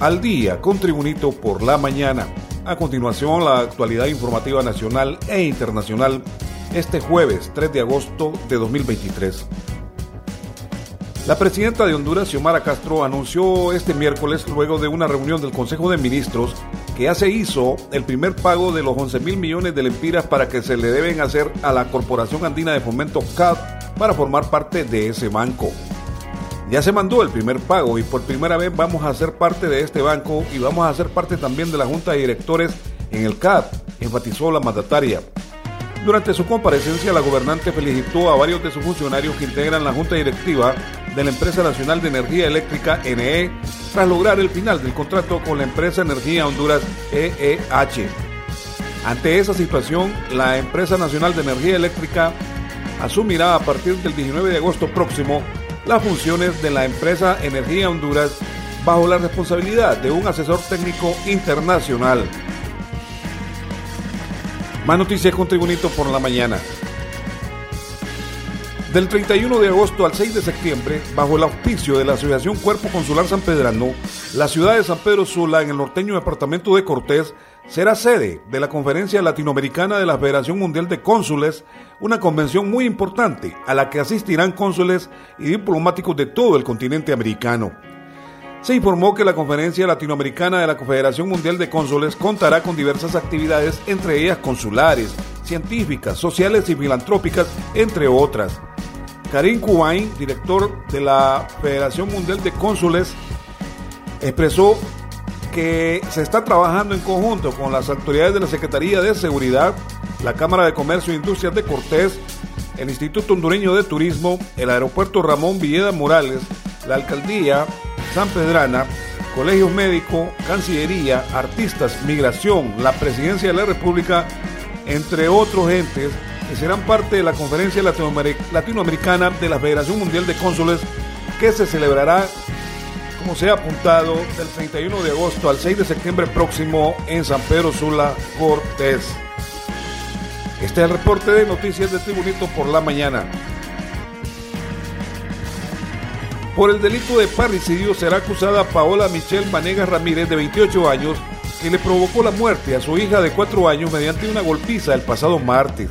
al día con Tribunito por la mañana. A continuación, la actualidad informativa nacional e internacional este jueves 3 de agosto de 2023. La presidenta de Honduras, Xiomara Castro, anunció este miércoles, luego de una reunión del Consejo de Ministros, que ya se hizo el primer pago de los 11 mil millones de lempiras para que se le deben hacer a la Corporación Andina de Fomento CAD para formar parte de ese banco. Ya se mandó el primer pago y por primera vez vamos a ser parte de este banco y vamos a ser parte también de la Junta de Directores en el CAD, enfatizó la mandataria. Durante su comparecencia, la gobernante felicitó a varios de sus funcionarios que integran la Junta Directiva de la Empresa Nacional de Energía Eléctrica NE tras lograr el final del contrato con la empresa Energía Honduras EEH. Ante esa situación, la Empresa Nacional de Energía Eléctrica asumirá a partir del 19 de agosto próximo las funciones de la empresa Energía Honduras bajo la responsabilidad de un asesor técnico internacional. Más noticias con Tribunito por la mañana. Del 31 de agosto al 6 de septiembre, bajo el auspicio de la Asociación Cuerpo Consular San Pedrano, la ciudad de San Pedro Sula, en el norteño departamento de Cortés, será sede de la Conferencia Latinoamericana de la Federación Mundial de Cónsules, una convención muy importante a la que asistirán cónsules y diplomáticos de todo el continente americano. Se informó que la Conferencia Latinoamericana de la Confederación Mundial de Cónsules contará con diversas actividades, entre ellas consulares, científicas, sociales y filantrópicas, entre otras. Karim Kuwain, director de la Federación Mundial de Cónsules, expresó que se está trabajando en conjunto con las autoridades de la Secretaría de Seguridad, la Cámara de Comercio e Industrias de Cortés, el Instituto Hondureño de Turismo, el Aeropuerto Ramón Villeda Morales, la Alcaldía San Pedrana, Colegios Médicos, Cancillería, Artistas, Migración, la Presidencia de la República, entre otros entes que serán parte de la Conferencia Latinoamericana de la Federación Mundial de Cónsules que se celebrará como se ha apuntado, del 31 de agosto al 6 de septiembre próximo en San Pedro Sula, Cortés. Este es el reporte de noticias de Tribunito por la mañana. Por el delito de parricidio será acusada Paola Michelle Manegas Ramírez, de 28 años, que le provocó la muerte a su hija de 4 años mediante una golpiza el pasado martes.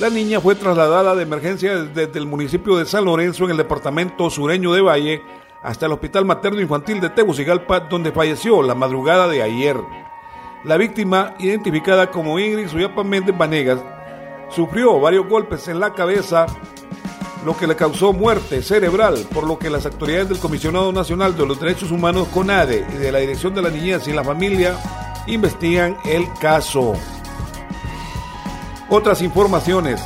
La niña fue trasladada de emergencia desde el municipio de San Lorenzo en el departamento sureño de Valle hasta el Hospital Materno Infantil de Tegucigalpa, donde falleció la madrugada de ayer. La víctima, identificada como Ingrid Suyapa Méndez Vanegas, sufrió varios golpes en la cabeza, lo que le causó muerte cerebral, por lo que las autoridades del Comisionado Nacional de los Derechos Humanos CONADE y de la Dirección de la Niñez y la Familia investigan el caso. Otras informaciones.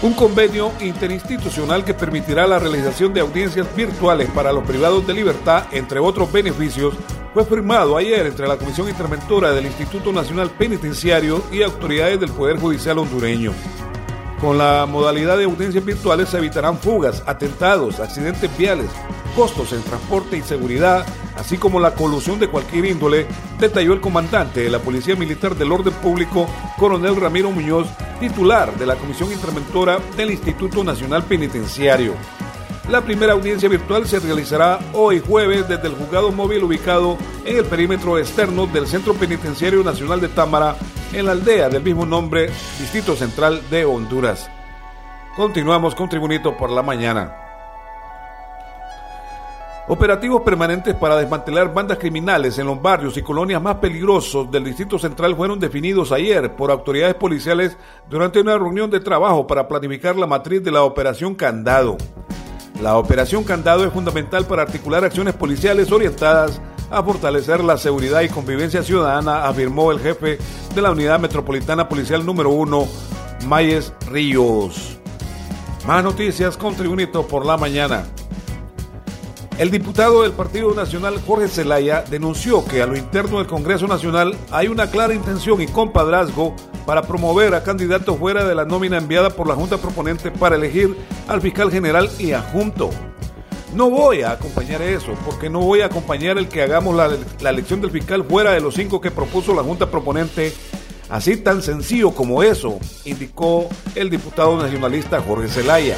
Un convenio interinstitucional que permitirá la realización de audiencias virtuales para los privados de libertad, entre otros beneficios, fue firmado ayer entre la Comisión Interventora del Instituto Nacional Penitenciario y autoridades del Poder Judicial hondureño. Con la modalidad de audiencias virtuales se evitarán fugas, atentados, accidentes viales, costos en transporte y seguridad, así como la colusión de cualquier índole, detalló el comandante de la Policía Militar del Orden Público, coronel Ramiro Muñoz, titular de la Comisión Interventora del Instituto Nacional Penitenciario. La primera audiencia virtual se realizará hoy jueves desde el juzgado móvil ubicado en el perímetro externo del Centro Penitenciario Nacional de Támara, en la aldea del mismo nombre, Distrito Central de Honduras. Continuamos con Tribunito por la mañana. Operativos permanentes para desmantelar bandas criminales en los barrios y colonias más peligrosos del Distrito Central fueron definidos ayer por autoridades policiales durante una reunión de trabajo para planificar la matriz de la Operación Candado. La Operación Candado es fundamental para articular acciones policiales orientadas a fortalecer la seguridad y convivencia ciudadana, afirmó el jefe de la Unidad Metropolitana Policial número 1, Mayes Ríos. Más noticias con Tribunito por la mañana. El diputado del Partido Nacional Jorge Zelaya denunció que a lo interno del Congreso Nacional hay una clara intención y compadrazgo para promover a candidatos fuera de la nómina enviada por la Junta Proponente para elegir al fiscal general y adjunto. No voy a acompañar eso, porque no voy a acompañar el que hagamos la, elección del fiscal fuera de los cinco que propuso la Junta Proponente Así tan sencillo como eso, indicó el diputado nacionalista Jorge Zelaya.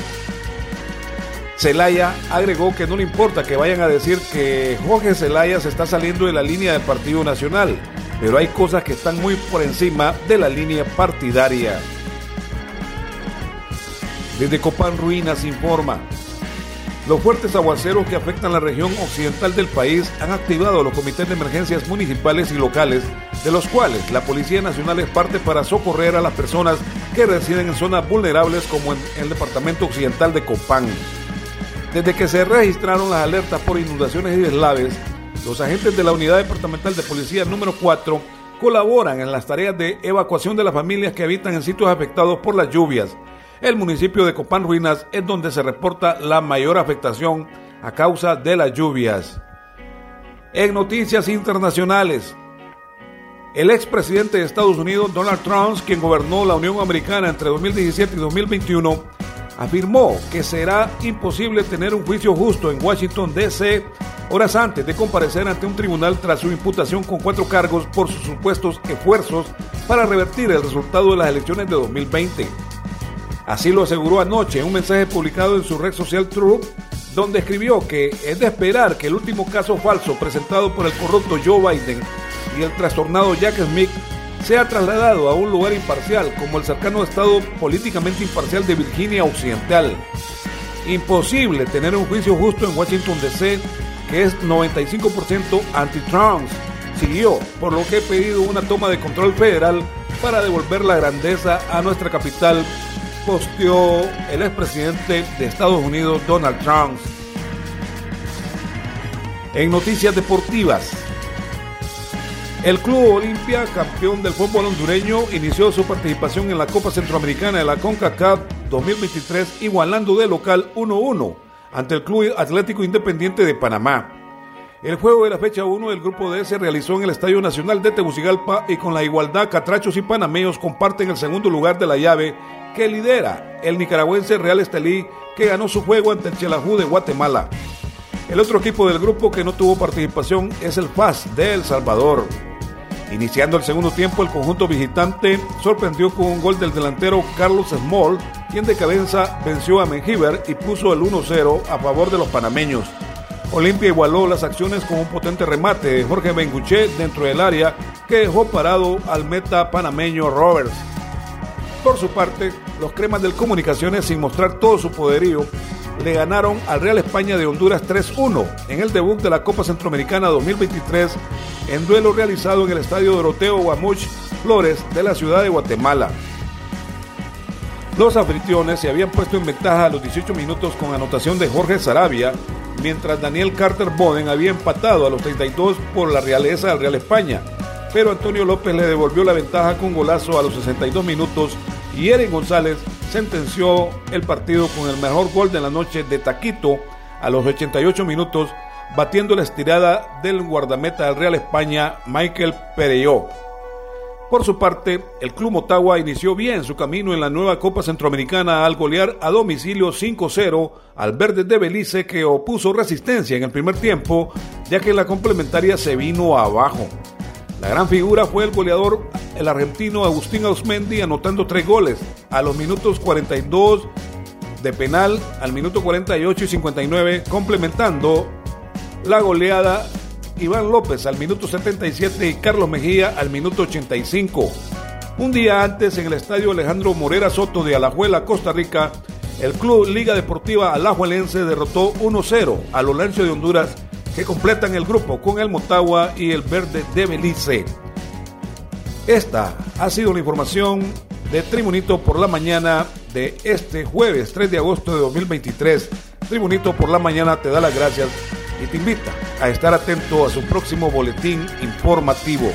Celaya agregó que no le importa que vayan a decir que Jorge Celaya se está saliendo de la línea del Partido Nacional, pero hay cosas que están muy por encima de la línea partidaria. Desde Copán Ruinas informa. Los fuertes aguaceros que afectan la región occidental del país han activado los comités de emergencias municipales y locales, de los cuales la Policía Nacional es parte para socorrer a las personas que residen en zonas vulnerables como en el departamento occidental de Copán. Desde que se registraron las alertas por inundaciones y deslaves, los agentes de la Unidad Departamental de Policía número 4 colaboran en las tareas de evacuación de las familias que habitan en sitios afectados por las lluvias. El municipio de Copán Ruinas es donde se reporta la mayor afectación a causa de las lluvias. En noticias internacionales, el expresidente de Estados Unidos, Donald Trump, quien gobernó la Unión Americana entre 2017 y 2021, afirmó que será imposible tener un juicio justo en Washington, D.C. horas antes de comparecer ante un tribunal tras su imputación con cuatro cargos por sus supuestos esfuerzos para revertir el resultado de las elecciones de 2020. Así lo aseguró anoche en un mensaje publicado en su red social Truth, donde escribió que es de esperar que el último caso falso presentado por el corrupto Joe Biden y el trastornado Jack Smith sea trasladado a un lugar imparcial como el cercano estado políticamente imparcial de Virginia Occidental. Imposible tener un juicio justo en Washington DC que es 95% anti-Trump. Siguió, por lo que he pedido una toma de control federal para devolver la grandeza a nuestra capital, el expresidente de Estados Unidos Donald Trump. En noticias deportivas, el Club Olimpia, campeón del fútbol hondureño, inició su participación en la Copa Centroamericana de la CONCACAF 2023 igualando de local 1-1 ante el Club Atlético Independiente de Panamá. El juego de la fecha 1 del grupo D se realizó en el Estadio Nacional de Tegucigalpa y con la igualdad Catrachos y Panameos comparten el segundo lugar de la llave que lidera el nicaragüense Real Estelí que ganó su juego ante el Chelajú de Guatemala. El otro equipo del grupo que no tuvo participación es el FAS de El Salvador. Iniciando el segundo tiempo, el conjunto visitante sorprendió con un gol del delantero Carlos Small, quien de cabeza venció a Menjiver y puso el 1-0 a favor de los panameños. Olimpia igualó las acciones con un potente remate de Jorge Benguché dentro del área que dejó parado al meta panameño Roberts. Por su parte, los cremas del Comunicaciones, sin mostrar todo su poderío, le ganaron al Real España de Honduras 3-1 en el debut de la Copa Centroamericana 2023 en duelo realizado en el Estadio Doroteo Guamuch Flores de la ciudad de Guatemala. Los anfitriones se habían puesto en ventaja a los 18 minutos con anotación de Jorge Sarabia, mientras Daniel Carter Boden había empatado a los 32 por la realeza del Real España, pero Antonio López le devolvió la ventaja con golazo a los 62 minutos y Eren González sentenció el partido con el mejor gol de la noche de Taquito a los 88 minutos, batiendo la estirada del guardameta del Real España, Michael Pereyó. Por su parte, el Club Motagua inició bien su camino en la nueva Copa Centroamericana al golear a domicilio 5-0 al Verde de Belice que opuso resistencia en el primer tiempo, ya que la complementaria se vino abajo. La gran figura fue el goleador, el argentino Agustín Ausmendi, anotando tres goles a los minutos 42 de penal, al minuto 48 y 59, complementando la goleada Iván López al minuto 77 y Carlos Mejía al minuto 85. Un día antes, en el estadio Alejandro Morera Soto de Alajuela, Costa Rica, el club Liga Deportiva Alajuelense derrotó 1-0 a Olancio de Honduras que completan el grupo con el Motagua y el Verde de Belice. Esta ha sido la información de Tribunito por la mañana de este jueves 3 de agosto de 2023. Tribunito por la mañana te da las gracias y te invita a estar atento a su próximo boletín informativo.